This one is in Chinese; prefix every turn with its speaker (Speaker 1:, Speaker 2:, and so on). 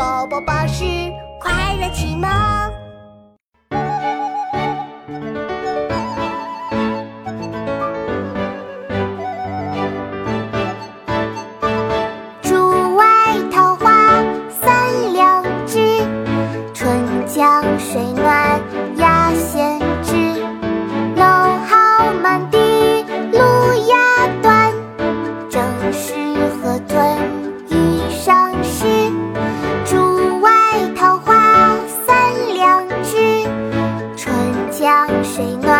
Speaker 1: 宝宝巴士快乐启蒙。
Speaker 2: 江水暖